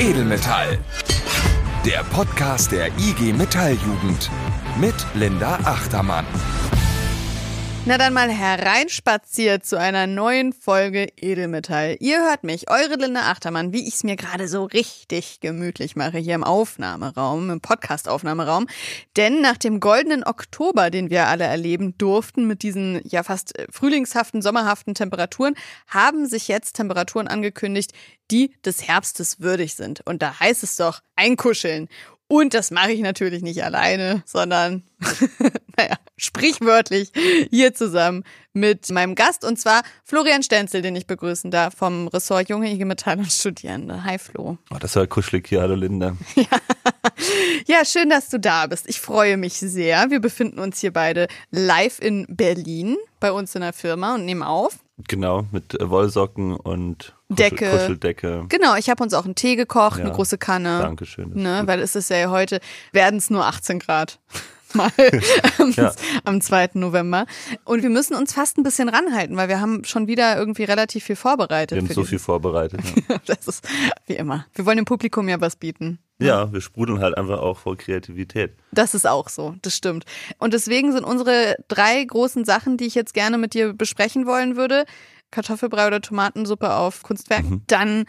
Edelmetall. Der Podcast der IG Metalljugend mit Linda Achtermann. Na dann mal hereinspaziert zu einer neuen Folge Edelmetall. Ihr hört mich, eure Linda Achtermann, wie ich es mir gerade so richtig gemütlich mache hier im Aufnahmeraum, im Podcast-Aufnahmeraum. Denn nach dem goldenen Oktober, den wir alle erleben durften, mit diesen ja fast frühlingshaften, sommerhaften Temperaturen, haben sich jetzt Temperaturen angekündigt, die des Herbstes würdig sind. Und da heißt es doch, einkuscheln. Und das mache ich natürlich nicht alleine, sondern, naja, sprichwörtlich hier zusammen mit meinem Gast und zwar Florian Stenzel, den ich begrüßen darf vom Ressort Junge IG Metall und Studierende. Hi Flo. Oh, das war kuschelig hier, hallo Linda. Ja. ja, schön, dass du da bist. Ich freue mich sehr. Wir befinden uns hier beide live in Berlin bei uns in der Firma und nehmen auf. Genau, mit Wollsocken und Decke. Kuscheldecke. Genau, ich habe uns auch einen Tee gekocht, Ja. eine große Kanne. Dankeschön. Ne, weil es ist ja heute, werden es nur 18 Grad. Mal am, Ja. am 2. November. Und wir müssen uns fast ein bisschen ranhalten, weil wir haben schon wieder irgendwie relativ viel vorbereitet. Wir haben so viel vorbereitet. Ja. Das ist wie immer. Wir wollen dem Publikum ja was bieten. ja, wir sprudeln halt einfach auch vor Kreativität. Das ist auch so, das stimmt. Und deswegen sind unsere drei großen Sachen, die ich jetzt gerne mit dir besprechen wollen würde, Kartoffelbrei oder Tomatensuppe auf Kunstwerk. Dann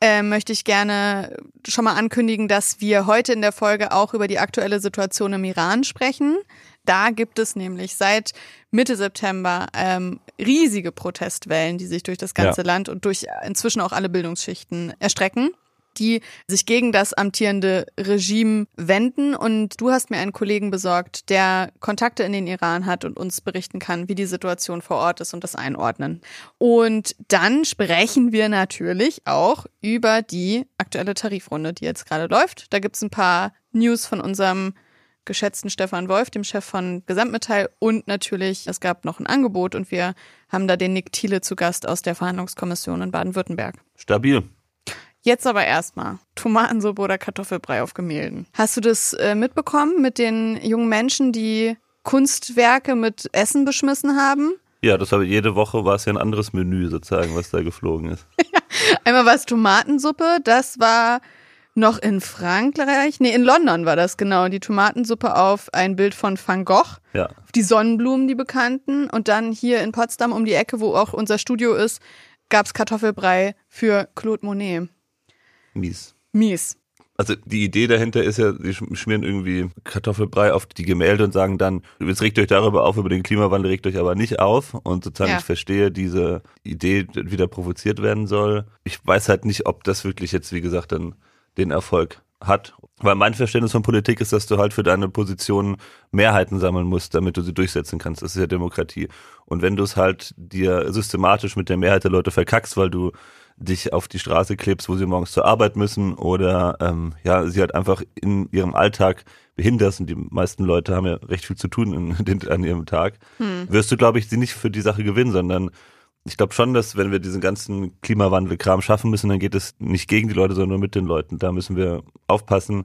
äh, möchte ich gerne schon mal ankündigen, dass wir heute in der Folge auch über die aktuelle Situation im Iran sprechen. Da gibt es nämlich seit Mitte September ähm, riesige Protestwellen, die sich durch das ganze Ja. Land und durch inzwischen auch alle Bildungsschichten erstrecken die sich gegen das amtierende Regime wenden. Und du hast mir einen Kollegen besorgt, der Kontakte in den Iran hat und uns berichten kann, wie die Situation vor Ort ist und das einordnen. Und dann sprechen wir natürlich auch über die aktuelle Tarifrunde, die jetzt gerade läuft. Da gibt's ein paar News von unserem geschätzten Stefan Wolf, dem Chef von Gesamtmetall. Und natürlich, es gab noch ein Angebot und wir haben da den Nick Thiele zu Gast aus der Verhandlungskommission in Baden-Württemberg. Stabil. Jetzt aber erstmal Tomatensuppe oder Kartoffelbrei auf Gemälden. Hast du das äh, mitbekommen mit den jungen Menschen, die Kunstwerke mit Essen beschmissen haben? Ja, das habe jede Woche war es ja ein anderes Menü sozusagen, was da geflogen ist. Einmal war es Tomatensuppe, das war noch in Frankreich, nee, in London war das genau, die Tomatensuppe auf ein Bild von Van Gogh, Ja, die Sonnenblumen, die bekannten. Und dann hier in Potsdam um die Ecke, wo auch unser Studio ist, gab's Kartoffelbrei für Claude Monet. Mies. Mies. Also die Idee dahinter ist ja, sch- schmieren irgendwie Kartoffelbrei auf die Gemälde und sagen dann, jetzt regt euch darüber auf, über den Klimawandel regt euch aber nicht auf. Und sozusagen Ja. ich verstehe diese Idee, die wieder provoziert werden soll. Ich weiß halt nicht, ob das wirklich jetzt, wie gesagt, dann den Erfolg hat. Weil mein Verständnis von Politik ist, dass du halt für deine Position Mehrheiten sammeln musst, damit du sie durchsetzen kannst. Das ist ja Demokratie. Und wenn du es halt dir systematisch mit der Mehrheit der Leute verkackst, weil du dich auf die Straße klebst, wo sie morgens zur Arbeit müssen oder ähm, ja, sie halt einfach in ihrem Alltag behinderst und die meisten Leute haben ja recht viel zu tun in, den, an ihrem Tag, wirst du, glaube ich, sie nicht für die Sache gewinnen, sondern ich glaube schon, dass wenn wir diesen ganzen Klimawandel-Kram schaffen müssen, dann geht es nicht gegen die Leute, sondern nur mit den Leuten. Da müssen wir aufpassen,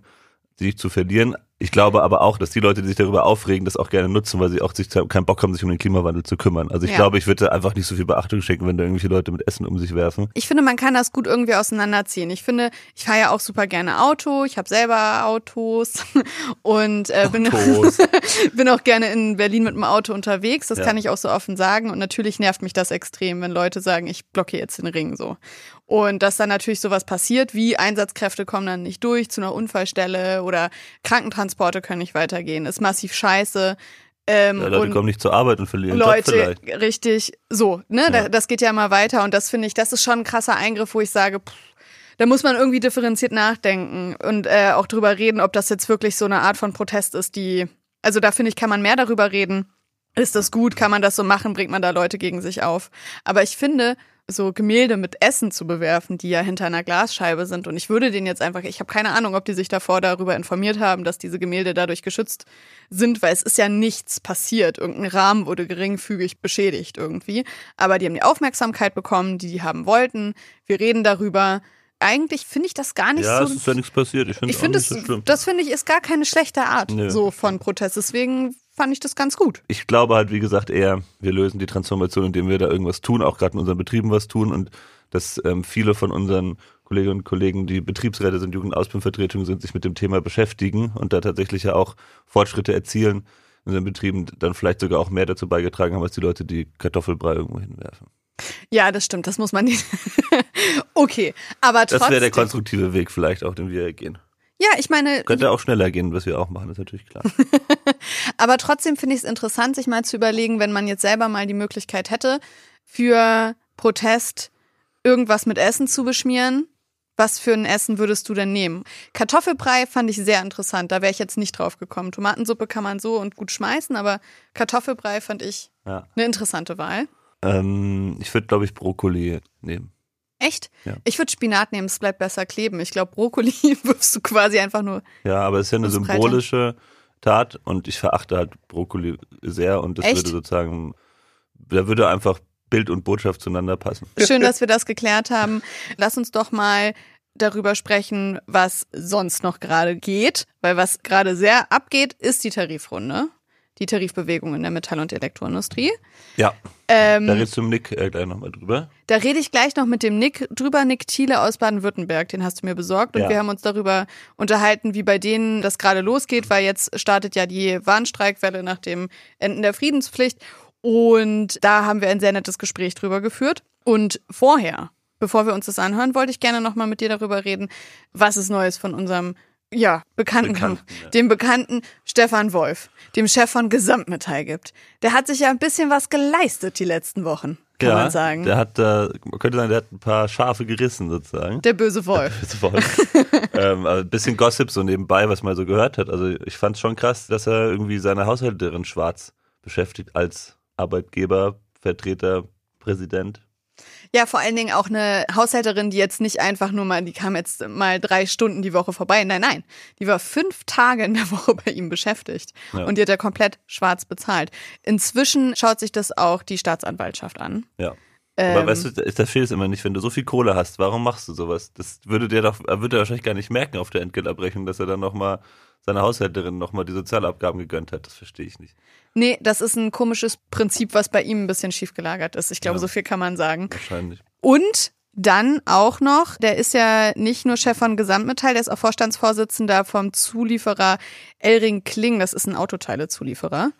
sie zu verlieren. Ich glaube aber auch, dass die Leute, die sich darüber aufregen, das auch gerne nutzen, weil sie auch sich keinen Bock haben, sich um den Klimawandel zu kümmern. Also ich Ja. glaube, ich würde einfach nicht so viel Beachtung schenken, wenn da irgendwelche Leute mit Essen um sich werfen. Ich finde, man kann das gut irgendwie auseinanderziehen. Ich finde, ich fahre ja auch super gerne Auto. Ich habe selber Autos und äh, bin, bin auch gerne in Berlin mit dem Auto unterwegs. Das Ja. kann ich auch so offen sagen. Und natürlich nervt mich das extrem, wenn Leute sagen, ich blockiere jetzt den Ring so. Und dass dann natürlich sowas passiert, wie Einsatzkräfte kommen dann nicht durch zu einer Unfallstelle oder Krankentransporte können nicht weitergehen. Ist massiv scheiße. Ähm, Ja, Leute kommen nicht zur Arbeit und verlieren Job Leute, vielleicht. richtig, so, ne, Ja. das geht ja immer weiter und das finde ich, das ist schon ein krasser Eingriff, wo ich sage, pff, da muss man irgendwie differenziert nachdenken und äh, auch drüber reden, ob das jetzt wirklich so eine Art von Protest ist, die, also da finde ich, kann man mehr darüber reden. Ist das gut? Kann man das so machen? Bringt man da Leute gegen sich auf? Aber ich finde, so Gemälde mit Essen zu bewerfen, die ja hinter einer Glasscheibe sind. Und ich würde den jetzt einfach, ich habe keine Ahnung, ob die sich davor darüber informiert haben, dass diese Gemälde dadurch geschützt sind, weil es ist ja nichts passiert. Irgendein Rahmen wurde geringfügig beschädigt irgendwie. Aber die haben die Aufmerksamkeit bekommen, die die haben wollten. Wir reden darüber. Eigentlich finde ich das gar nicht Ja, so. es ist ja nichts passiert. Ich finde nicht das, so das finde ich ist gar keine schlechte Art Nö. so von Protest. Deswegen fand ich das ganz gut. ich glaube halt, wie gesagt, eher, wir lösen die Transformation, indem wir da irgendwas tun, auch gerade in unseren Betrieben was tun und dass ähm, viele von unseren Kolleginnen und Kollegen, die Betriebsräte sind, Jugendausbildungsvertretungen sind, sich mit dem Thema beschäftigen und da tatsächlich ja auch Fortschritte erzielen in den Betrieben, dann vielleicht sogar auch mehr dazu beigetragen haben, als die Leute, die Kartoffelbrei irgendwo hinwerfen. Ja, das stimmt, das muss man nicht. okay, aber trotzdem. Das wäre der konstruktive Weg vielleicht auch, den wir gehen. Ja, ich meine. Könnte auch schneller gehen, was wir auch machen, ist natürlich klar. aber trotzdem finde ich es interessant, sich mal zu überlegen, wenn man jetzt selber mal die Möglichkeit hätte, für Protest irgendwas mit Essen zu beschmieren. Was für ein Essen würdest du denn nehmen? Kartoffelbrei fand ich sehr interessant. Da wäre ich jetzt nicht drauf gekommen. Tomatensuppe kann man so und gut schmeißen, aber Kartoffelbrei fand ich ja. eine interessante Wahl. Ähm, ich würde, glaube ich, Brokkoli nehmen. Echt? Ja. Ich würde Spinat nehmen, es bleibt besser kleben. Ich glaube, Brokkoli wirfst du quasi einfach nur. Ja, aber es ist ja eine symbolische Tat und ich verachte halt Brokkoli sehr und das Echt? würde sozusagen, da würde einfach Bild und Botschaft zueinander passen. Schön, dass wir das geklärt haben. Lass uns doch mal darüber sprechen, was sonst noch gerade geht, weil was gerade sehr abgeht, ist die Tarifrunde. Die Tarifbewegung in der Metall- und Elektroindustrie. Ja. Ähm, da redest du mit Nick äh, gleich nochmal drüber. Da rede ich gleich noch mit dem Nick drüber, Nick Thiele aus Baden-Württemberg, den hast du mir besorgt. Und ja. wir haben uns darüber unterhalten, wie bei denen das gerade losgeht, weil jetzt startet ja die Warnstreikwelle nach dem Enden der Friedenspflicht. Und da haben wir ein sehr nettes Gespräch drüber geführt. Und vorher, bevor wir uns das anhören, wollte ich gerne nochmal mit dir darüber reden, was ist Neues von unserem ja, Bekannten, Bekannten ja. dem bekannten Stefan Wolf, dem Chef von Gesamtmetall gibt. Der hat sich ja ein bisschen was geleistet die letzten Wochen, kann ja, man sagen. Der hat, äh, man könnte sagen, der hat ein paar Schafe gerissen sozusagen. Der böse Wolf. Der böse Wolf. ähm, also ein bisschen Gossip so nebenbei, was man so gehört hat. Also ich fand es schon krass, dass er irgendwie seine Haushälterin schwarz beschäftigt als Arbeitgeber, Vertreter, Präsident. Ja, vor allen Dingen auch eine Haushälterin, die jetzt nicht einfach nur mal, die kam jetzt mal drei Stunden die Woche vorbei. Nein, nein. Die war fünf Tage in der Woche bei ihm beschäftigt. Ja. Und die hat er komplett schwarz bezahlt. Inzwischen schaut sich das auch die Staatsanwaltschaft an. Ja. Aber ähm, weißt du, das fehlt es immer nicht, wenn du so viel Kohle hast, warum machst du sowas? Das würde der doch, würde er wahrscheinlich gar nicht merken auf der Entgeltabrechnung, dass er dann nochmal seiner Haushälterin nochmal die Sozialabgaben gegönnt hat. Das verstehe ich nicht. Nee, das ist ein komisches Prinzip, was bei ihm ein bisschen schief gelagert ist. Ich glaube, ja, so viel kann man sagen. Wahrscheinlich. Und dann auch noch, der ist ja nicht nur Chef von Gesamtmetall, der ist auch Vorstandsvorsitzender vom Zulieferer Elring Kling, das ist ein Autoteilezulieferer.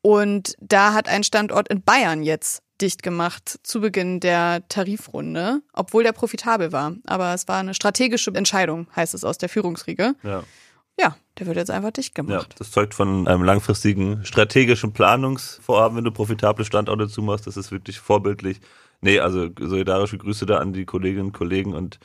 Und da hat ein Standort in Bayern jetzt dicht gemacht zu Beginn der Tarifrunde, obwohl der profitabel war. Aber es war eine strategische Entscheidung, heißt es aus der Führungsriege. Ja. Der wird jetzt einfach dicht gemacht. Ja, das zeugt von einem langfristigen strategischen Planungsvorhaben, wenn du profitable Standorte zumachst. Das ist wirklich vorbildlich. Nee, also solidarische Grüße da an die Kolleginnen und Kollegen und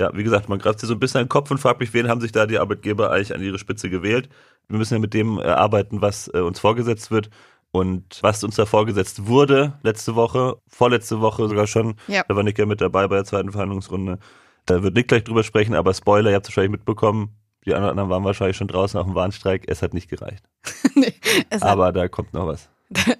ja, wie gesagt, man greift sich so ein bisschen in den Kopf und fragt mich, wen haben sich da die Arbeitgeber eigentlich an ihre Spitze gewählt? Wir müssen ja mit dem äh, arbeiten, was äh, uns vorgesetzt wird. Und was uns da vorgesetzt wurde letzte Woche, vorletzte Woche sogar schon, ja. da war Nick ja mit dabei bei der zweiten Verhandlungsrunde. Da wird Nick gleich drüber sprechen, aber Spoiler, ihr habt es wahrscheinlich mitbekommen, die anderen waren wahrscheinlich schon draußen auf dem Warnstreik. Es hat nicht gereicht. nee, Aber da kommt noch was.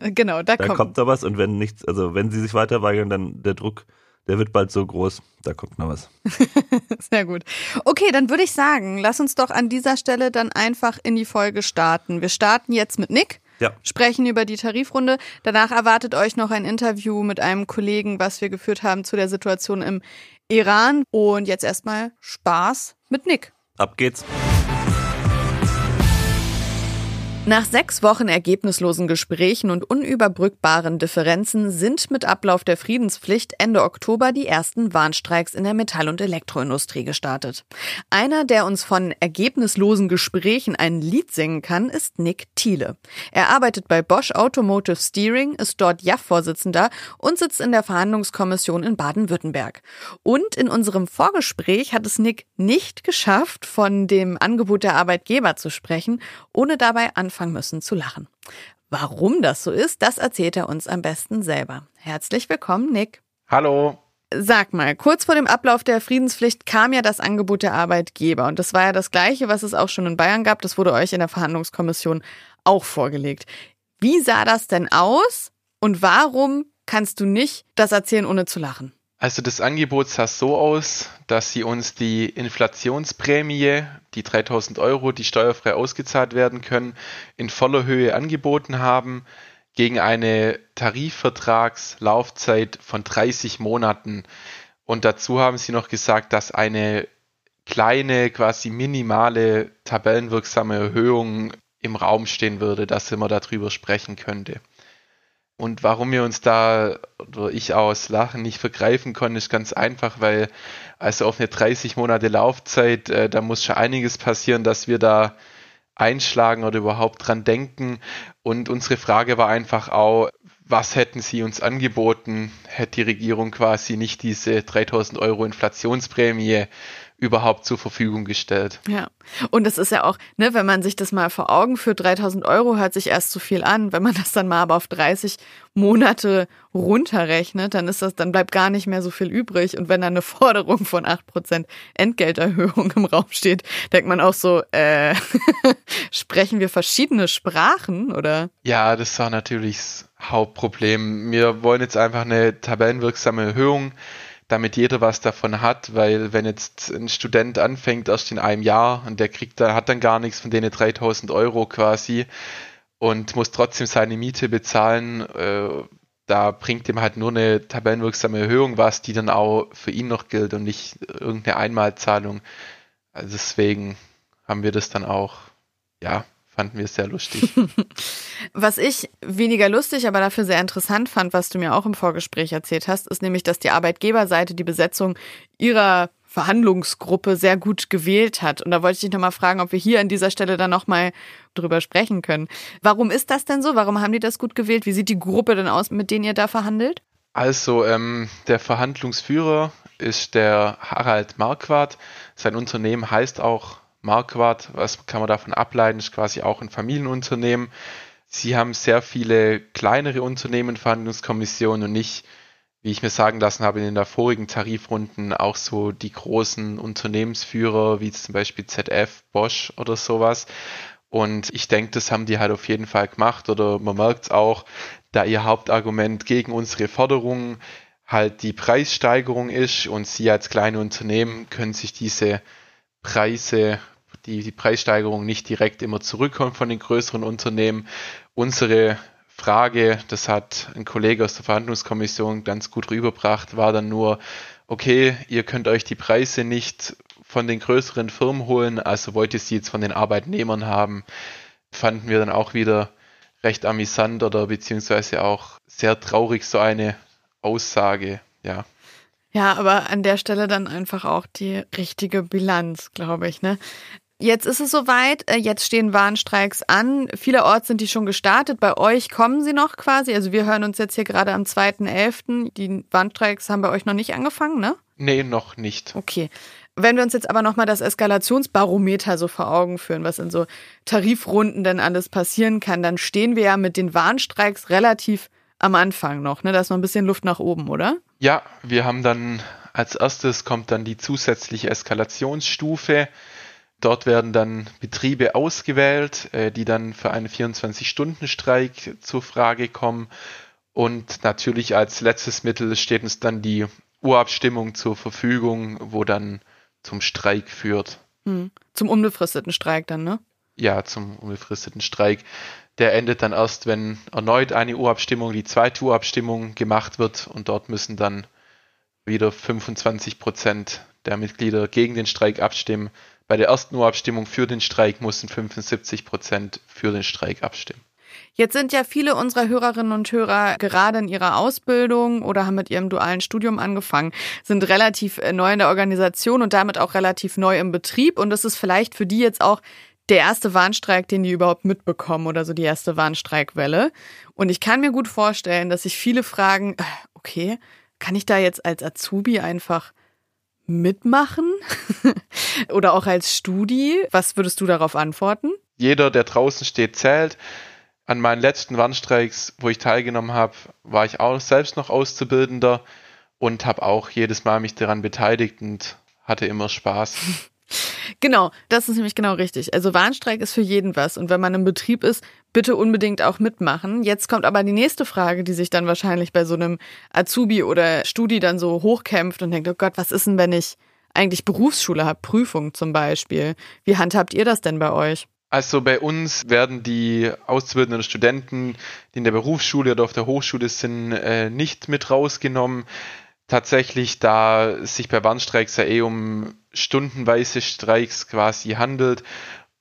genau, da, da kommt. kommt noch was. Und wenn nichts, also wenn sie sich weiter weigern, dann der Druck, der wird bald so groß. Da kommt noch was. Sehr gut. Okay, dann würde ich sagen, lass uns doch an dieser Stelle dann einfach in die Folge starten. Wir starten jetzt mit Nick. Ja. Sprechen über die Tarifrunde. Danach erwartet euch noch ein Interview mit einem Kollegen, was wir geführt haben zu der Situation im Iran. Und jetzt erstmal Spaß mit Nick. Ab geht's. Nach sechs Wochen ergebnislosen Gesprächen und unüberbrückbaren Differenzen sind mit Ablauf der Friedenspflicht Ende Oktober die ersten Warnstreiks in der Metall- und Elektroindustrie gestartet. Einer, der uns von ergebnislosen Gesprächen ein Lied singen kann, ist Nick Thiele. Er arbeitet bei Bosch Automotive Steering, ist dort JAF-Vorsitzender und sitzt in der Verhandlungskommission in Baden-Württemberg. Und in unserem Vorgespräch hat es Nick nicht geschafft, von dem Angebot der Arbeitgeber zu sprechen, ohne dabei an anfangen müssen zu lachen. Warum das so ist, das erzählt er uns am besten selber. Herzlich willkommen, Nick. Hallo. Sag mal, kurz vor dem Ablauf der Friedenspflicht kam ja das Angebot der Arbeitgeber und das war ja das gleiche, was es auch schon in Bayern gab. Das wurde euch in der Verhandlungskommission auch vorgelegt. Wie sah das denn aus und warum kannst du nicht das erzählen, ohne zu lachen? Also das Angebot sah so aus, dass sie uns die Inflationsprämie, die 3000 Euro, die steuerfrei ausgezahlt werden können, in voller Höhe angeboten haben gegen eine Tarifvertragslaufzeit von 30 Monaten. Und dazu haben sie noch gesagt, dass eine kleine, quasi minimale tabellenwirksame Erhöhung im Raum stehen würde, dass man darüber sprechen könnte. Und warum wir uns da, oder ich aus Lachen nicht vergreifen konnten, ist ganz einfach, weil also auf eine 30 Monate Laufzeit, äh, da muss schon einiges passieren, dass wir da einschlagen oder überhaupt dran denken. Und unsere Frage war einfach auch, was hätten sie uns angeboten, hätte die Regierung quasi nicht diese 3000 Euro Inflationsprämie überhaupt zur Verfügung gestellt. Ja, und das ist ja auch, ne, wenn man sich das mal vor Augen führt, 3000 Euro hört sich erst zu viel an. Wenn man das dann mal aber auf 30 Monate runterrechnet, dann ist das, dann bleibt gar nicht mehr so viel übrig. Und wenn dann eine Forderung von 8% Entgelterhöhung im Raum steht, denkt man auch so, äh, sprechen wir verschiedene Sprachen oder? Ja, das war natürlich das Hauptproblem. Wir wollen jetzt einfach eine tabellenwirksame Erhöhung damit jeder was davon hat, weil wenn jetzt ein Student anfängt erst in einem Jahr und der kriegt da, hat dann gar nichts von denen 3000 Euro quasi und muss trotzdem seine Miete bezahlen, äh, da bringt ihm halt nur eine tabellenwirksame Erhöhung was, die dann auch für ihn noch gilt und nicht irgendeine Einmalzahlung. Also deswegen haben wir das dann auch, ja, fanden wir sehr lustig. Was ich weniger lustig, aber dafür sehr interessant fand, was du mir auch im Vorgespräch erzählt hast, ist nämlich, dass die Arbeitgeberseite die Besetzung ihrer Verhandlungsgruppe sehr gut gewählt hat. Und da wollte ich dich nochmal fragen, ob wir hier an dieser Stelle dann nochmal drüber sprechen können. Warum ist das denn so? Warum haben die das gut gewählt? Wie sieht die Gruppe denn aus, mit denen ihr da verhandelt? Also, ähm, der Verhandlungsführer ist der Harald Marquardt. Sein Unternehmen heißt auch Marquardt, was kann man davon ableiten, ist quasi auch ein Familienunternehmen. Sie haben sehr viele kleinere Unternehmen, Verhandlungskommissionen und nicht, wie ich mir sagen lassen habe, in den vorigen Tarifrunden auch so die großen Unternehmensführer, wie zum Beispiel ZF, Bosch oder sowas. Und ich denke, das haben die halt auf jeden Fall gemacht oder man merkt es auch, da ihr Hauptargument gegen unsere Forderungen halt die Preissteigerung ist und sie als kleine Unternehmen können sich diese Preise die, die Preissteigerung nicht direkt immer zurückkommt von den größeren Unternehmen. Unsere Frage, das hat ein Kollege aus der Verhandlungskommission ganz gut rübergebracht, war dann nur, okay, ihr könnt euch die Preise nicht von den größeren Firmen holen, also wollt ihr sie jetzt von den Arbeitnehmern haben. Fanden wir dann auch wieder recht amüsant oder beziehungsweise auch sehr traurig so eine Aussage, ja. Ja, aber an der Stelle dann einfach auch die richtige Bilanz, glaube ich. Ne? Jetzt ist es soweit, äh, jetzt stehen Warnstreiks an. Vielerorts sind die schon gestartet. Bei euch kommen sie noch quasi. Also wir hören uns jetzt hier gerade am 2.11. Die Warnstreiks haben bei euch noch nicht angefangen, ne? Nee, noch nicht. Okay. Wenn wir uns jetzt aber nochmal das Eskalationsbarometer so vor Augen führen, was in so Tarifrunden denn alles passieren kann, dann stehen wir ja mit den Warnstreiks relativ am Anfang noch, ne? Da ist noch ein bisschen Luft nach oben, oder? Ja, wir haben dann als erstes kommt dann die zusätzliche Eskalationsstufe. Dort werden dann Betriebe ausgewählt, äh, die dann für einen 24-Stunden-Streik zur Frage kommen. Und natürlich als letztes Mittel steht uns dann die Urabstimmung zur Verfügung, wo dann zum Streik führt. Hm. Zum unbefristeten Streik dann, ne? Ja, zum unbefristeten Streik. Der endet dann erst, wenn erneut eine Urabstimmung, die zweite Urabstimmung gemacht wird und dort müssen dann wieder 25 Prozent der Mitglieder gegen den Streik abstimmen. Bei der ersten Urabstimmung für den Streik mussten 75 Prozent für den Streik abstimmen. Jetzt sind ja viele unserer Hörerinnen und Hörer gerade in ihrer Ausbildung oder haben mit ihrem dualen Studium angefangen, sind relativ äh, neu in der Organisation und damit auch relativ neu im Betrieb. Und das ist vielleicht für die jetzt auch der erste Warnstreik, den die überhaupt mitbekommen oder so die erste Warnstreikwelle. Und ich kann mir gut vorstellen, dass sich viele fragen, äh, okay, kann ich da jetzt als Azubi einfach mitmachen? Oder auch als Studi? Was würdest du darauf antworten? Jeder, der draußen steht, zählt. An meinen letzten Warnstreiks, wo ich teilgenommen habe, war ich auch selbst noch Auszubildender und habe auch jedes Mal mich daran beteiligt und hatte immer Spaß. Genau, das ist nämlich genau richtig. Also Warnstreik ist für jeden was. Und wenn man im Betrieb ist, bitte unbedingt auch mitmachen. Jetzt kommt aber die nächste Frage, die sich dann wahrscheinlich bei so einem Azubi oder Studi dann so hochkämpft und denkt, oh Gott, was ist denn, wenn ich eigentlich Berufsschule habe, Prüfung zum Beispiel? Wie handhabt ihr das denn bei euch? Also bei uns werden die auszubildenden Studenten, die in der Berufsschule oder auf der Hochschule sind, äh, nicht mit rausgenommen. tatsächlich, da sich bei Warnstreiks ja eh um stundenweise Streiks quasi handelt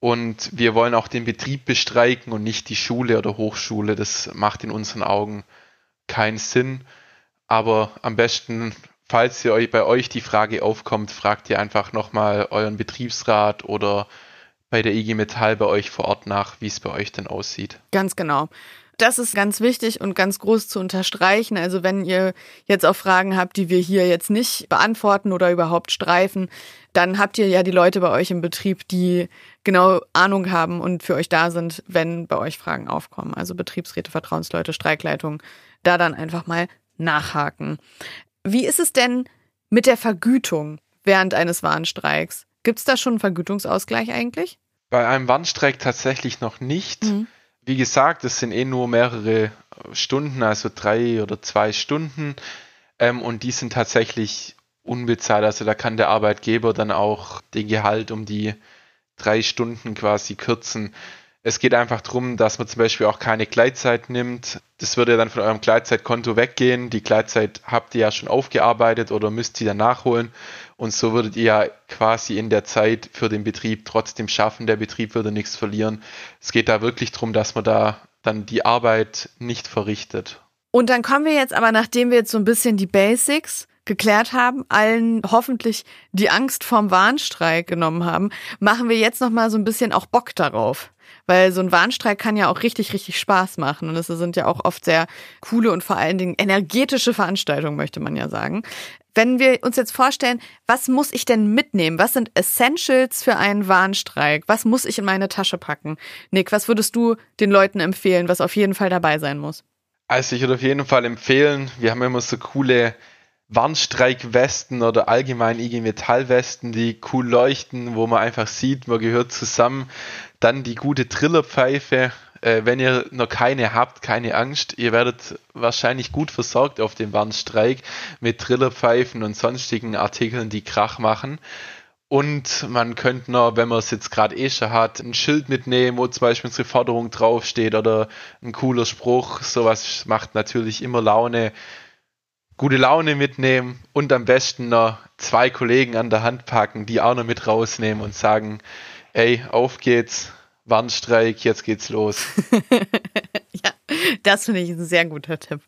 und wir wollen auch den Betrieb bestreiken und nicht die Schule oder Hochschule. Das macht in unseren Augen keinen Sinn. Aber am besten, falls ihr euch bei euch die Frage aufkommt, fragt ihr einfach nochmal euren Betriebsrat oder bei der IG Metall bei euch vor Ort nach, wie es bei euch denn aussieht. Ganz genau. Das ist ganz wichtig und ganz groß zu unterstreichen. Also wenn ihr jetzt auch Fragen habt, die wir hier jetzt nicht beantworten oder überhaupt streifen, dann habt ihr ja die Leute bei euch im Betrieb, die genau Ahnung haben und für euch da sind, wenn bei euch Fragen aufkommen. Also Betriebsräte, Vertrauensleute, Streikleitung, da dann einfach mal nachhaken. Wie ist es denn mit der Vergütung während eines Warnstreiks? Gibt es da schon einen Vergütungsausgleich eigentlich? Bei einem Warnstreik tatsächlich noch nicht. Mhm. Wie gesagt, es sind eh nur mehrere Stunden, also drei oder zwei Stunden. Ähm, und die sind tatsächlich unbezahlt. Also da kann der Arbeitgeber dann auch den Gehalt um die drei Stunden quasi kürzen. Es geht einfach darum, dass man zum Beispiel auch keine Gleitzeit nimmt. Das würde dann von eurem Gleitzeitkonto weggehen. Die Gleitzeit habt ihr ja schon aufgearbeitet oder müsst sie dann nachholen. Und so würdet ihr ja quasi in der Zeit für den Betrieb trotzdem schaffen. Der Betrieb würde nichts verlieren. Es geht da wirklich darum, dass man da dann die Arbeit nicht verrichtet. Und dann kommen wir jetzt aber, nachdem wir jetzt so ein bisschen die Basics geklärt haben, allen hoffentlich die Angst vorm Warnstreik genommen haben, machen wir jetzt noch mal so ein bisschen auch Bock darauf. Weil so ein Warnstreik kann ja auch richtig, richtig Spaß machen. Und es sind ja auch oft sehr coole und vor allen Dingen energetische Veranstaltungen, möchte man ja sagen. Wenn wir uns jetzt vorstellen, was muss ich denn mitnehmen? Was sind Essentials für einen Warnstreik? Was muss ich in meine Tasche packen? Nick, was würdest du den Leuten empfehlen, was auf jeden Fall dabei sein muss? Also ich würde auf jeden Fall empfehlen, wir haben immer so coole Warnstreikwesten oder allgemein IG Metallwesten, die cool leuchten, wo man einfach sieht, man gehört zusammen. Dann die gute Trillerpfeife. Äh, wenn ihr noch keine habt, keine Angst. Ihr werdet wahrscheinlich gut versorgt auf dem Warnstreik mit Trillerpfeifen und sonstigen Artikeln, die Krach machen. Und man könnte noch, wenn man es jetzt gerade eh schon hat, ein Schild mitnehmen, wo zum Beispiel unsere Forderung draufsteht oder ein cooler Spruch. Sowas macht natürlich immer Laune gute Laune mitnehmen und am besten noch zwei Kollegen an der Hand packen, die auch noch mit rausnehmen und sagen, ey, auf geht's, Warnstreik, jetzt geht's los. ja, das finde ich ein sehr guter Tipp.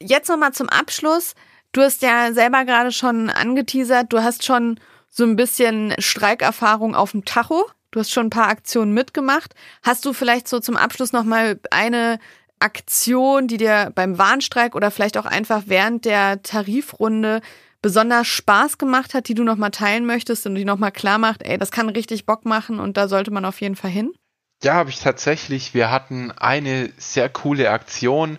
Jetzt nochmal zum Abschluss. Du hast ja selber gerade schon angeteasert, du hast schon so ein bisschen Streikerfahrung auf dem Tacho. Du hast schon ein paar Aktionen mitgemacht. Hast du vielleicht so zum Abschluss nochmal eine Aktion, die dir beim Warnstreik oder vielleicht auch einfach während der Tarifrunde besonders Spaß gemacht hat, die du nochmal teilen möchtest und die nochmal klar macht, ey, das kann richtig Bock machen und da sollte man auf jeden Fall hin? Ja, habe ich tatsächlich. Wir hatten eine sehr coole Aktion.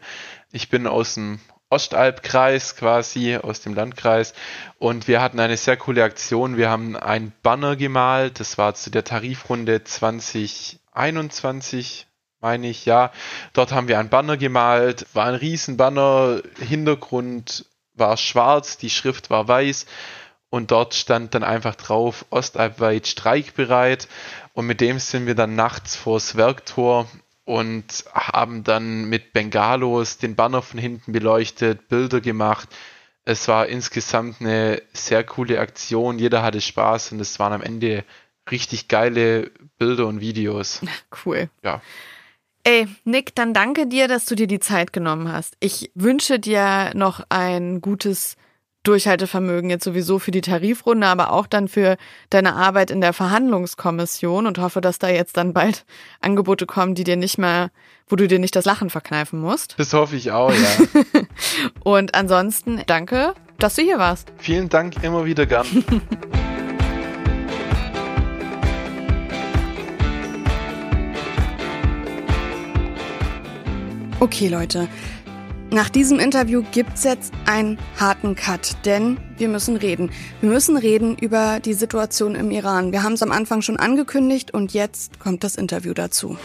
Ich bin aus dem Ostalbkreis quasi, aus dem Landkreis. Und wir hatten eine sehr coole Aktion. Wir haben ein Banner gemalt. Das war zu der Tarifrunde 2021, meine ich, ja. Dort haben wir ein Banner gemalt, war ein Riesenbanner, Hintergrund war schwarz, die Schrift war weiß und dort stand dann einfach drauf, Ostalbweit streikbereit und mit dem sind wir dann nachts vors Werktor und haben dann mit Bengalos den Banner von hinten beleuchtet, Bilder gemacht. Es war insgesamt eine sehr coole Aktion, jeder hatte Spaß und es waren am Ende richtig geile Bilder und Videos. Cool. Ja. Ey, Nick, dann danke dir, dass du dir die Zeit genommen hast. Ich wünsche dir noch ein gutes Durchhaltevermögen jetzt sowieso für die Tarifrunde, aber auch dann für deine Arbeit in der Verhandlungskommission und hoffe, dass da jetzt dann bald Angebote kommen, die dir nicht mehr, wo du dir nicht das Lachen verkneifen musst. Das hoffe ich auch, ja. und ansonsten danke, dass du hier warst. Vielen Dank, immer wieder gern. Okay, Leute. Nach diesem Interview gibt's jetzt einen harten Cut, denn wir müssen reden. Wir müssen reden über die Situation im Iran. Wir haben es am Anfang schon angekündigt und jetzt kommt das Interview dazu.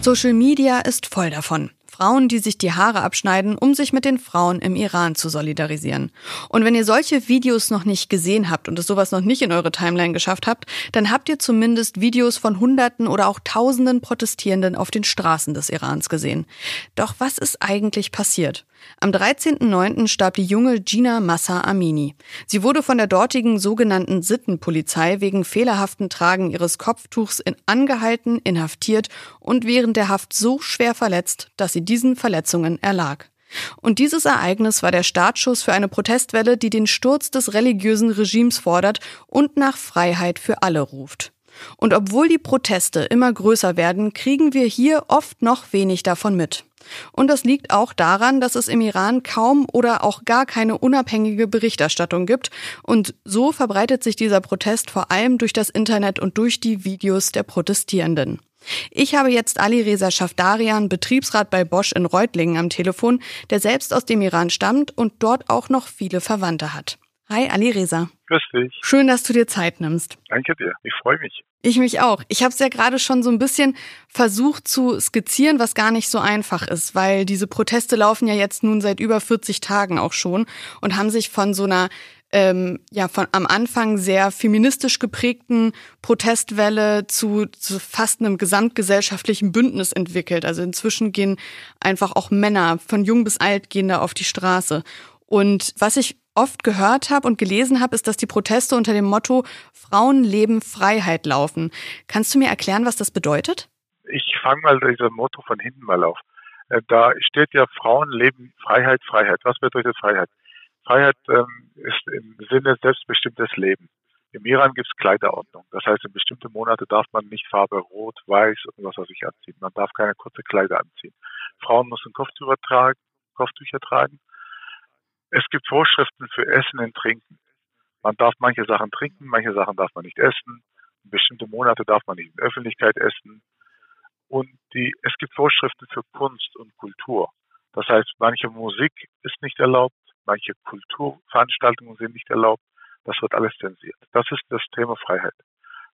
Social Media ist voll davon. Frauen, die sich die Haare abschneiden, um sich mit den Frauen im Iran zu solidarisieren. Und wenn ihr solche Videos noch nicht gesehen habt und es sowas noch nicht in eure Timeline geschafft habt, dann habt ihr zumindest Videos von Hunderten oder auch Tausenden Protestierenden auf den Straßen des Irans gesehen. Doch was ist eigentlich passiert? Am 13.09. starb die junge Gina Massa Amini. Sie wurde von der dortigen sogenannten Sittenpolizei wegen fehlerhaften Tragen ihres Kopftuchs in angehalten, inhaftiert und während der Haft so schwer verletzt, dass sie diesen Verletzungen erlag. Und dieses Ereignis war der Startschuss für eine Protestwelle, die den Sturz des religiösen Regimes fordert und nach Freiheit für alle ruft. Und obwohl die Proteste immer größer werden, kriegen wir hier oft noch wenig davon mit. Und das liegt auch daran, dass es im Iran kaum oder auch gar keine unabhängige Berichterstattung gibt. Und so verbreitet sich dieser Protest vor allem durch das Internet und durch die Videos der Protestierenden. Ich habe jetzt Ali Reza Schafdarian, Betriebsrat bei Bosch in Reutlingen am Telefon, der selbst aus dem Iran stammt und dort auch noch viele Verwandte hat. Hi Ali Reza. Grüß dich. Schön, dass du dir Zeit nimmst. Danke dir. Ich freue mich. Ich mich auch. Ich habe es ja gerade schon so ein bisschen versucht zu skizzieren, was gar nicht so einfach ist, weil diese Proteste laufen ja jetzt nun seit über 40 Tagen auch schon und haben sich von so einer ähm, ja von am Anfang sehr feministisch geprägten Protestwelle zu, zu fast einem gesamtgesellschaftlichen Bündnis entwickelt. Also inzwischen gehen einfach auch Männer von jung bis alt gehen da auf die Straße. Und was ich oft gehört habe und gelesen habe, ist, dass die Proteste unter dem Motto Frauen leben Freiheit laufen. Kannst du mir erklären, was das bedeutet? Ich fange mal dieses Motto von hinten mal auf. Äh, da steht ja Frauen leben Freiheit, Freiheit. Was bedeutet Freiheit? Freiheit ähm, ist im Sinne selbstbestimmtes Leben. Im Iran gibt es Kleiderordnung. Das heißt, in bestimmten Monaten darf man nicht Farbe rot, weiß und was weiß ich anziehen. Man darf keine kurze Kleider anziehen. Frauen müssen Kopftücher tragen, Kopftücher tragen. Es gibt Vorschriften für Essen und Trinken. Man darf manche Sachen trinken, manche Sachen darf man nicht essen. Bestimmte Monate darf man nicht in Öffentlichkeit essen. Und die, es gibt Vorschriften für Kunst und Kultur. Das heißt, manche Musik ist nicht erlaubt, manche Kulturveranstaltungen sind nicht erlaubt. Das wird alles zensiert. Das ist das Thema Freiheit.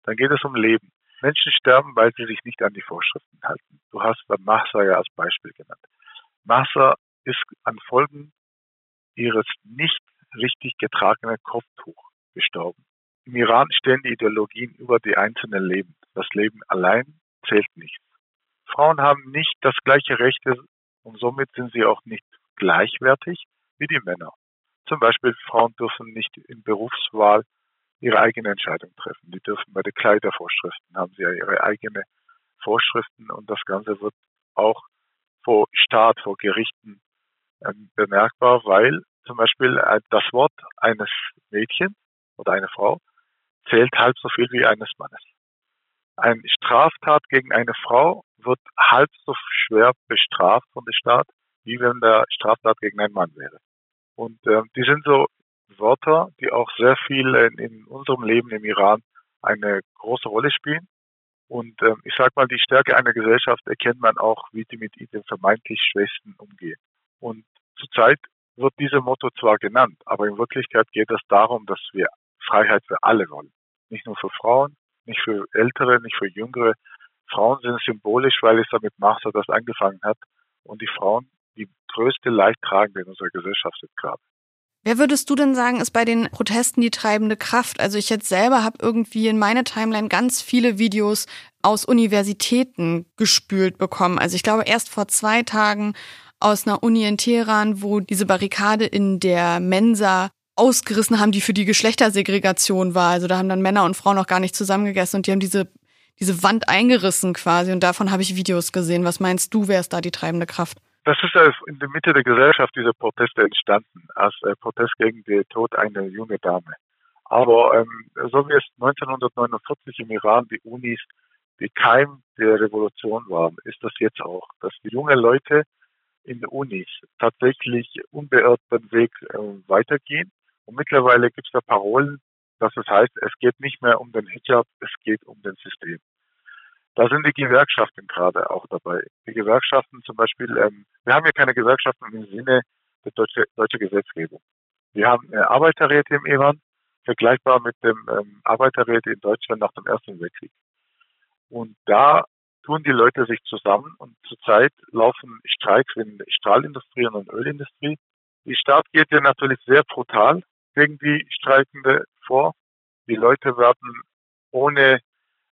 Dann geht es um Leben. Menschen sterben, weil sie sich nicht an die Vorschriften halten. Du hast Mahsa ja als Beispiel genannt. Mahsa ist an Folgen ihres nicht richtig getragenen Kopftuch gestorben. Im Iran stehen die Ideologien über die einzelnen Leben. Das Leben allein zählt nicht. Frauen haben nicht das gleiche Rechte und somit sind sie auch nicht gleichwertig wie die Männer. Zum Beispiel Frauen dürfen nicht in Berufswahl ihre eigene Entscheidung treffen. Die dürfen bei den Kleidervorschriften haben sie ja ihre eigene Vorschriften und das Ganze wird auch vor Staat, vor Gerichten bemerkbar, weil zum Beispiel äh, das Wort eines Mädchens oder einer Frau zählt halb so viel wie eines Mannes. Eine Straftat gegen eine Frau wird halb so schwer bestraft von dem Staat, wie wenn der Straftat gegen einen Mann wäre. Und äh, die sind so Wörter, die auch sehr viel in, in unserem Leben im Iran eine große Rolle spielen. Und ähm, ich sage mal, die Stärke einer Gesellschaft erkennt man auch, wie die mit den vermeintlich Schwächsten umgehen. Und zurzeit wird dieses Motto zwar genannt, aber in Wirklichkeit geht es darum, dass wir Freiheit für alle wollen. Nicht nur für Frauen, nicht für Ältere, nicht für Jüngere. Frauen sind symbolisch, weil es damit Master das angefangen hat. Und die Frauen die größte Leidtragende in unserer Gesellschaft sind gerade. Wer würdest du denn sagen, ist bei den Protesten die treibende Kraft? Also ich jetzt selber habe irgendwie in meine Timeline ganz viele Videos aus Universitäten gespült bekommen. Also ich glaube erst vor zwei Tagen aus einer Uni in Teheran, wo diese Barrikade in der Mensa ausgerissen haben, die für die Geschlechtersegregation war. Also da haben dann Männer und Frauen noch gar nicht zusammengegessen und die haben diese, diese Wand eingerissen quasi und davon habe ich Videos gesehen. Was meinst du, wer ist da die treibende Kraft? Das ist in der Mitte der Gesellschaft diese Proteste entstanden, als äh, Protest gegen den Tod einer jungen Dame. Aber ähm, so wie es 1949 im Iran die Unis die Keim der Revolution waren, ist das jetzt auch, dass die jungen Leute in den Unis tatsächlich unbeirrt den Weg äh, weitergehen. Und mittlerweile gibt es da Parolen, dass es heißt, es geht nicht mehr um den Hijab, es geht um den System. Da sind die Gewerkschaften gerade auch dabei. Die Gewerkschaften zum Beispiel, ähm, wir haben ja keine Gewerkschaften im Sinne der deutschen deutsche Gesetzgebung. Wir haben äh, Arbeiterräte im Iran, vergleichbar mit dem ähm, Arbeiterräte in Deutschland nach dem Ersten Weltkrieg. Und da tun die Leute sich zusammen und zurzeit laufen Streiks in der Stahlindustrie und der Ölindustrie. Die Staat geht ja natürlich sehr brutal gegen die Streikende vor. Die Leute werden ohne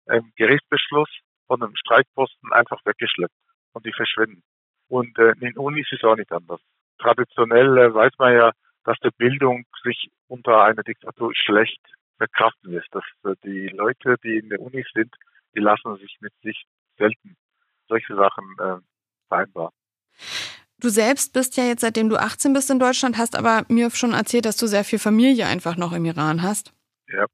ähm, Gerichtsbeschluss von einem Streikposten einfach weggeschleppt und die verschwinden. Und äh, in Unis ist es auch nicht anders. traditionell äh, weiß man ja, dass die Bildung sich unter einer Diktatur schlecht verkraften lässt. Dass äh, die Leute, die in der Uni sind, die lassen sich mit sich selten solche Sachen äh, vereinbaren. Du selbst bist ja jetzt, seitdem du 18 bist in Deutschland, hast aber mir schon erzählt, dass du sehr viel Familie einfach noch im Iran hast. Ja.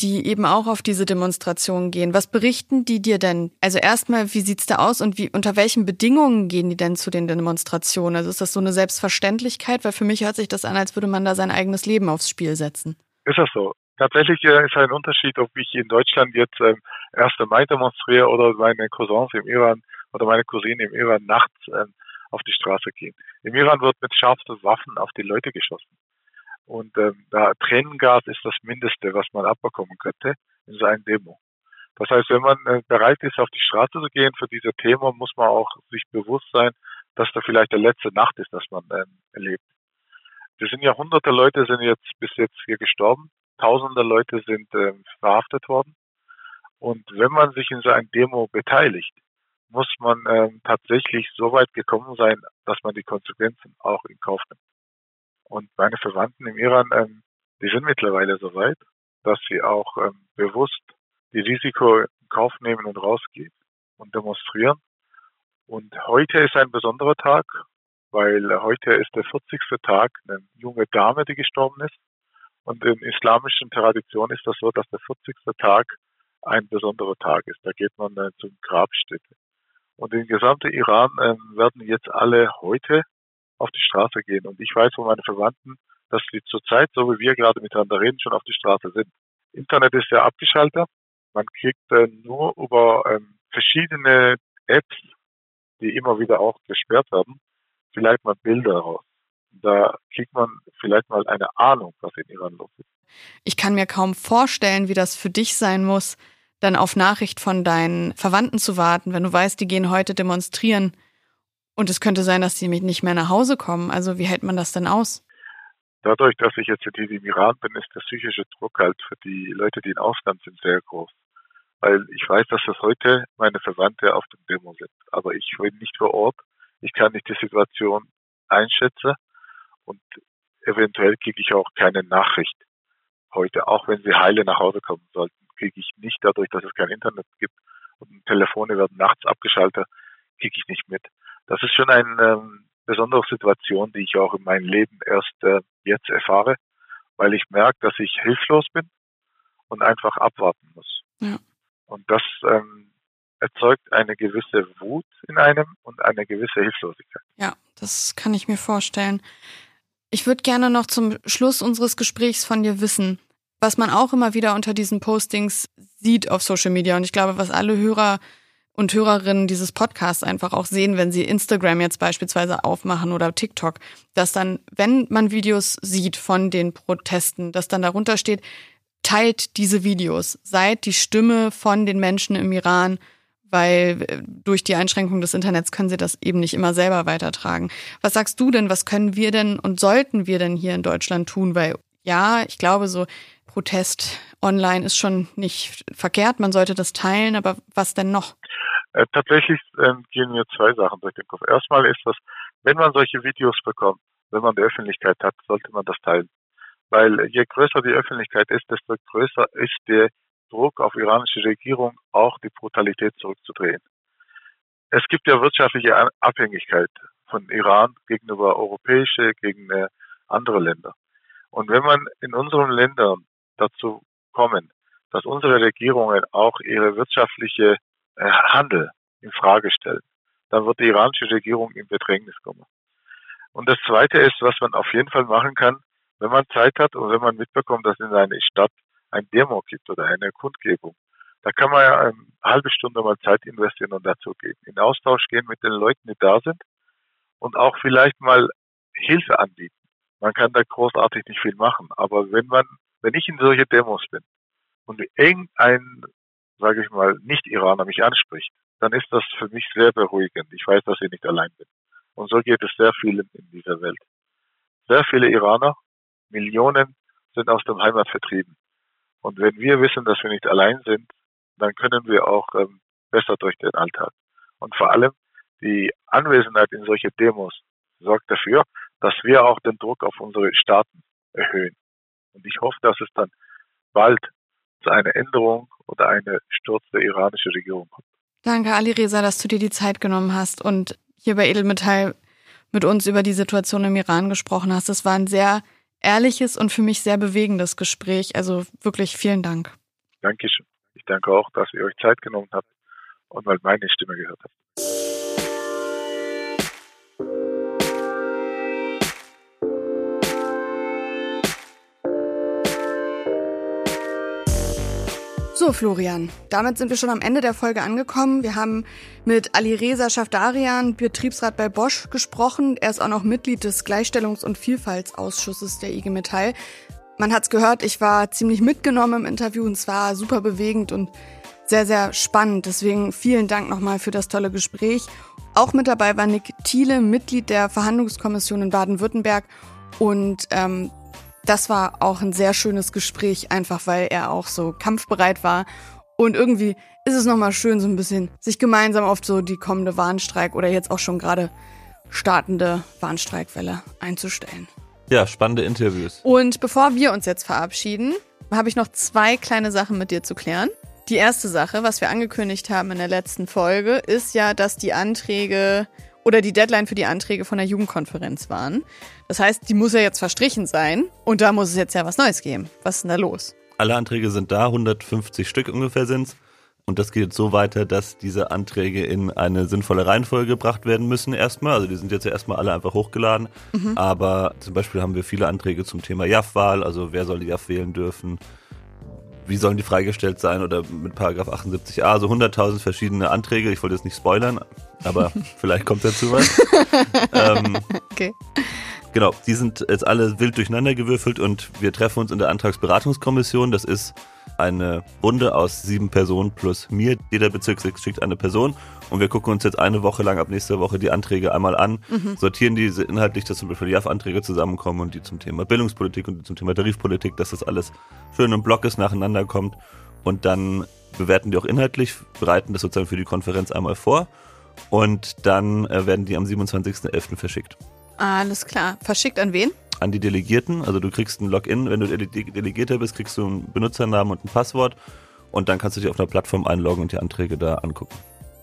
Die eben auch auf diese Demonstrationen gehen. Was berichten die dir denn? Also erstmal, wie sieht's da aus und wie, unter welchen Bedingungen gehen die denn zu den Demonstrationen? Also ist das so eine Selbstverständlichkeit? Weil für mich hört sich das an, als würde man da sein eigenes Leben aufs Spiel setzen. Ist das so? Tatsächlich äh, ist ein Unterschied, ob ich in Deutschland jetzt ähm, 1. Mai demonstriere oder meine Cousins im Iran oder meine Cousine im Iran nachts ähm, auf die Straße gehen. Im Iran wird mit scharfsten Waffen auf die Leute geschossen. Und ähm, da Tränengas ist das Mindeste, was man abbekommen könnte in so einem Demo. Das heißt, wenn man äh, bereit ist, auf die Straße zu gehen für dieses Thema, muss man auch sich bewusst sein, dass da vielleicht der letzte Nacht ist, dass man ähm, erlebt. Wir sind ja hunderte Leute sind jetzt bis jetzt hier gestorben, tausende Leute sind ähm, verhaftet worden. Und wenn man sich in so einem Demo beteiligt, muss man ähm, tatsächlich so weit gekommen sein, dass man die Konsequenzen auch in Kauf nimmt. Und meine Verwandten im Iran, ähm, die sind mittlerweile so weit, dass sie auch ähm, bewusst die Risiko in Kauf nehmen und rausgehen und demonstrieren. Und heute ist ein besonderer Tag, weil heute ist der 40. Tag eine junge Dame, die gestorben ist. Und in islamischen Tradition ist das so, dass der 40. Tag ein besonderer Tag ist. Da geht man äh, zum Grabstätte. Und im gesamten Iran äh, werden jetzt alle heute auf die Straße gehen. Und ich weiß von meinen Verwandten, dass sie zurzeit, so wie wir gerade miteinander reden, schon auf die Straße sind. Internet ist ja abgeschaltet. Man kriegt äh, nur über ähm, verschiedene Apps, die immer wieder auch gesperrt werden, vielleicht mal Bilder raus. Da kriegt man vielleicht mal eine Ahnung, was in Iran los ist. Ich kann mir kaum vorstellen, wie das für dich sein muss, dann auf Nachricht von deinen Verwandten zu warten, wenn du weißt, die gehen heute demonstrieren und es könnte sein, dass die nicht mehr nach Hause kommen. Also wie hält man das denn aus? Dadurch, dass ich jetzt in im Iran bin, ist der psychische Druck halt für die Leute, die im Ausland sind, sehr groß. Weil ich weiß, dass das heute meine Verwandte auf dem Demo sind. Aber ich bin nicht vor Ort. Ich kann nicht die Situation einschätzen. Und eventuell kriege ich auch keine Nachricht heute, auch wenn sie heile nach Hause kommen sollten kriege ich nicht dadurch, dass es kein Internet gibt und Telefone werden nachts abgeschaltet, kriege ich nicht mit. Das ist schon eine ähm, besondere Situation, die ich auch in meinem Leben erst äh, jetzt erfahre, weil ich merke, dass ich hilflos bin und einfach abwarten muss. Ja. Und das ähm, erzeugt eine gewisse Wut in einem und eine gewisse Hilflosigkeit. Ja, das kann ich mir vorstellen. Ich würde gerne noch zum Schluss unseres Gesprächs von dir wissen, was man auch immer wieder unter diesen Postings sieht auf Social Media. Und ich glaube, was alle Hörer und Hörerinnen dieses Podcasts einfach auch sehen, wenn sie Instagram jetzt beispielsweise aufmachen oder TikTok, dass dann, wenn man Videos sieht von den Protesten, dass dann darunter steht, teilt diese Videos, seid die Stimme von den Menschen im Iran, weil äh, durch die Einschränkung des Internets können sie das eben nicht immer selber weitertragen. Was sagst du denn, was können wir denn und sollten wir denn hier in Deutschland tun? Weil ja, ich glaube so, Protest online ist schon nicht verkehrt, man sollte das teilen, aber was denn noch? Äh, tatsächlich äh, gehen mir zwei Sachen durch den Kopf. Erstmal ist das, wenn man solche Videos bekommt, wenn man die Öffentlichkeit hat, sollte man das teilen. Weil je größer die Öffentlichkeit ist, desto größer ist der Druck auf die iranische Regierung, auch die Brutalität zurückzudrehen. Es gibt ja wirtschaftliche Abhängigkeit von Iran gegenüber europäische, gegen äh, andere Länder. Und wenn man in unseren Ländern dazu kommen, dass unsere Regierungen auch ihre wirtschaftliche äh, Handel in Frage stellen, dann wird die iranische Regierung in Bedrängnis kommen. Und das Zweite ist, was man auf jeden Fall machen kann, wenn man Zeit hat und wenn man mitbekommt, dass in einer Stadt ein Demo gibt oder eine Kundgebung, da kann man ja eine halbe Stunde mal Zeit investieren und dazu gehen, in Austausch gehen mit den Leuten, die da sind und auch vielleicht mal Hilfe anbieten. Man kann da großartig nicht viel machen, aber wenn man wenn ich in solche Demos bin und irgendein, sage ich mal, Nicht-Iraner mich anspricht, dann ist das für mich sehr beruhigend. Ich weiß, dass ich nicht allein bin. Und so geht es sehr vielen in dieser Welt. Sehr viele Iraner, Millionen sind aus dem Heimat vertrieben. Und wenn wir wissen, dass wir nicht allein sind, dann können wir auch ähm, besser durch den Alltag. Und vor allem die Anwesenheit in solche Demos sorgt dafür, dass wir auch den Druck auf unsere Staaten erhöhen. Und ich hoffe, dass es dann bald zu einer Änderung oder eine Sturz der iranischen Regierung kommt. Danke, Ali Reza, dass du dir die Zeit genommen hast und hier bei Edelmetall mit uns über die Situation im Iran gesprochen hast. Das war ein sehr ehrliches und für mich sehr bewegendes Gespräch. Also wirklich vielen Dank. Dankeschön. Ich danke auch, dass ihr euch Zeit genommen habt und mal meine Stimme gehört habt. So, Florian, damit sind wir schon am Ende der Folge angekommen. Wir haben mit Alireza Schafdarian, Betriebsrat bei Bosch, gesprochen. Er ist auch noch Mitglied des Gleichstellungs- und Vielfaltsausschusses der IG Metall. Man hat's gehört, ich war ziemlich mitgenommen im Interview und zwar super bewegend und sehr, sehr spannend. Deswegen vielen Dank nochmal für das tolle Gespräch. Auch mit dabei war Nick Thiele, Mitglied der Verhandlungskommission in Baden-Württemberg und ähm, das war auch ein sehr schönes Gespräch, einfach weil er auch so kampfbereit war. Und irgendwie ist es nochmal schön, so ein bisschen sich gemeinsam auf so die kommende Warnstreik oder jetzt auch schon gerade startende Warnstreikwelle einzustellen. Ja, spannende Interviews. Und bevor wir uns jetzt verabschieden, habe ich noch zwei kleine Sachen mit dir zu klären. Die erste Sache, was wir angekündigt haben in der letzten Folge, ist ja, dass die Anträge oder die Deadline für die Anträge von der Jugendkonferenz waren. Das heißt, die muss ja jetzt verstrichen sein und da muss es jetzt ja was Neues geben. Was ist denn da los? Alle Anträge sind da, 150 Stück ungefähr sind's. Und das geht jetzt so weiter, dass diese Anträge in eine sinnvolle Reihenfolge gebracht werden müssen erstmal. Also die sind jetzt ja erstmal alle einfach hochgeladen. Mhm. Aber zum Beispiel haben wir viele Anträge zum Thema JAF-Wahl, also wer soll die JAF wählen dürfen, wie sollen die freigestellt sein oder mit Paragraph 78a, also 100.000 verschiedene Anträge. Ich wollte jetzt nicht spoilern, aber vielleicht kommt dazu was. ähm, okay. Genau, die sind jetzt alle wild durcheinander gewürfelt und wir treffen uns in der Antragsberatungskommission. Das ist eine Runde aus sieben Personen plus mir. Jeder Bezirk schickt eine Person und wir gucken uns jetzt eine Woche lang ab nächster Woche die Anträge einmal an, mhm. sortieren diese inhaltlich, dass zum Beispiel die JAF-Anträge zusammenkommen und die zum Thema Bildungspolitik und die zum Thema Tarifpolitik, dass das alles schön im Block ist, nacheinander kommt und dann bewerten die auch inhaltlich, bereiten das sozusagen für die Konferenz einmal vor und dann äh, werden die am 27.11. verschickt. Alles klar. Verschickt an wen? An die Delegierten. Also du kriegst ein Login, wenn du Delegierter bist, kriegst du einen Benutzernamen und ein Passwort und dann kannst du dich auf einer Plattform einloggen und die Anträge da angucken.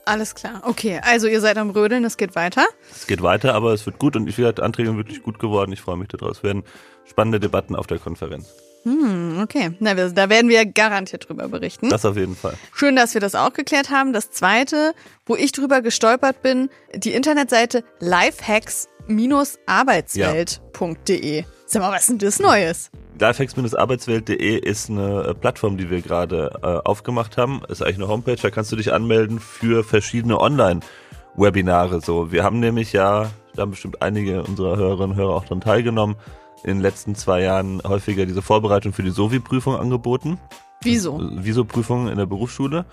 Alles klar. Okay, also ihr seid am Rödeln, es geht weiter. Es geht weiter, aber es wird gut und ich finde, die Anträge sind wirklich gut geworden. Ich freue mich daraus. Es werden spannende Debatten auf der Konferenz. Hm, okay. Na, da werden wir garantiert drüber berichten. Das auf jeden Fall. Schön, dass wir das auch geklärt haben. Das zweite, wo ich drüber gestolpert bin, die Internetseite lifehacks-arbeitswelt.de. Ja. Sag mal, was ist denn das Neues? Lifehacks-arbeitswelt.de ist eine äh, Plattform, die wir gerade äh, aufgemacht haben. Ist eigentlich eine Homepage, da kannst du dich anmelden für verschiedene Online-Webinare. So, wir haben nämlich ja, da haben bestimmt einige unserer Hörerinnen und Hörer auch dran teilgenommen, in den letzten zwei Jahren häufiger diese Vorbereitung für die SOVI-Prüfung angeboten. Wieso? Wieso-Prüfung in der Berufsschule.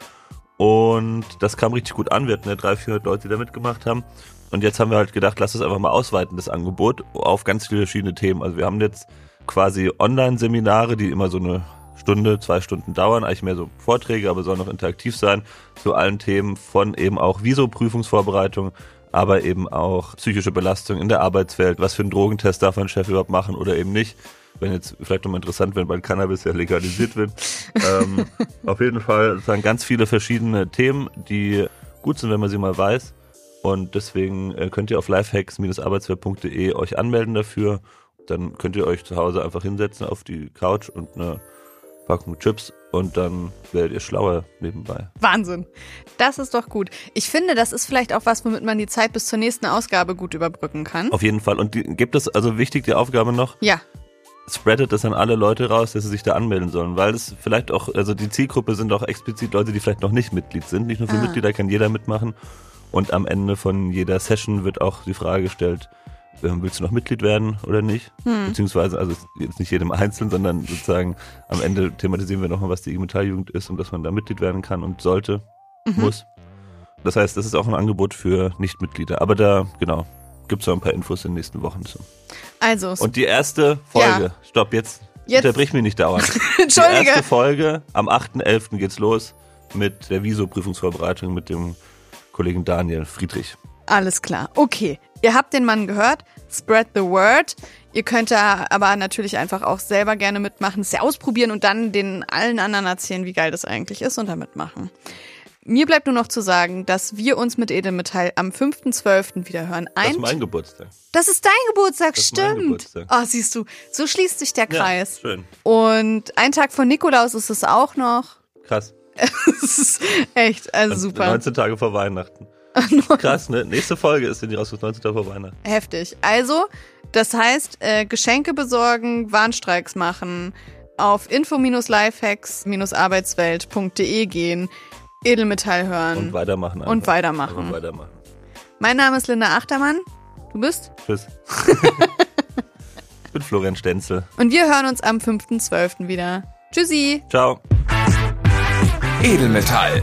Und das kam richtig gut an. Wir hatten ja 300, 400 Leute, die da mitgemacht haben. Und jetzt haben wir halt gedacht, lass es einfach mal ausweiten, das Angebot, auf ganz viele verschiedene Themen. Also wir haben jetzt quasi Online-Seminare, die immer so eine Stunde, zwei Stunden dauern, eigentlich mehr so Vorträge, aber sollen noch interaktiv sein, zu allen Themen von eben auch Viso-Prüfungsvorbereitung aber eben auch psychische Belastung in der Arbeitswelt. Was für einen Drogentest darf ein Chef überhaupt machen oder eben nicht? Wenn jetzt vielleicht nochmal interessant, wenn bald Cannabis ja legalisiert wird. ähm, auf jeden Fall sind ganz viele verschiedene Themen, die gut sind, wenn man sie mal weiß. Und deswegen äh, könnt ihr auf lifehacks-arbeitswelt.de euch anmelden dafür. Dann könnt ihr euch zu Hause einfach hinsetzen auf die Couch und eine Packung Chips und dann werdet ihr schlauer nebenbei. Wahnsinn. Das ist doch gut. Ich finde, das ist vielleicht auch was, womit man die Zeit bis zur nächsten Ausgabe gut überbrücken kann. Auf jeden Fall. Und die, gibt es also wichtig die Aufgabe noch? Ja. Spreadet das an alle Leute raus, dass sie sich da anmelden sollen, weil es vielleicht auch, also die Zielgruppe sind auch explizit Leute, die vielleicht noch nicht Mitglied sind. Nicht nur für ah. Mitglieder kann jeder mitmachen. Und am Ende von jeder Session wird auch die Frage gestellt, willst du noch Mitglied werden oder nicht? Hm. Beziehungsweise, also jetzt nicht jedem einzeln, sondern sozusagen am Ende thematisieren wir nochmal, was die IG Metalljugend ist und dass man da Mitglied werden kann und sollte, mhm. muss. Das heißt, das ist auch ein Angebot für Nichtmitglieder. Aber da, genau, gibt es noch ein paar Infos in den nächsten Wochen zu. Also. Und die erste Folge, ja. stopp, jetzt, jetzt. unterbrich mich nicht dauernd. Entschuldige. Die erste Folge, am 8.11. geht's los mit der Viso-Prüfungsvorbereitung mit dem Kollegen Daniel Friedrich. Alles klar. Okay. Ihr habt den Mann gehört. Spread the word. Ihr könnt da aber natürlich einfach auch selber gerne mitmachen, es ja ausprobieren und dann den allen anderen erzählen, wie geil das eigentlich ist und da mitmachen. Mir bleibt nur noch zu sagen, dass wir uns mit Edelmetall am 5.12. wieder hören. Das Ein ist mein Geburtstag. das ist dein Geburtstag, Das ist mein stimmt. Geburtstag. Oh, siehst du, so schließt sich der Kreis. Ja, schön. Und ein Tag vor Nikolaus ist es auch noch. Krass. Das ist echt, also super. 19 Tage vor Weihnachten. Krass, ne? Nächste Folge ist in die rausgekommen, 19 Tage vor Weihnachten. Heftig. Also, das heißt, äh, Geschenke besorgen, Warnstreiks machen, auf info-lifehacks-arbeitswelt.de gehen, Edelmetall hören. Und weitermachen. Einfach. Und weitermachen. Einfach weitermachen. mein Name ist Linda Achtermann. Du bist? Tschüss. ich bin Florian Stenzel. Und wir hören uns am 5.12. wieder. Tschüssi. Ciao. Edelmetall.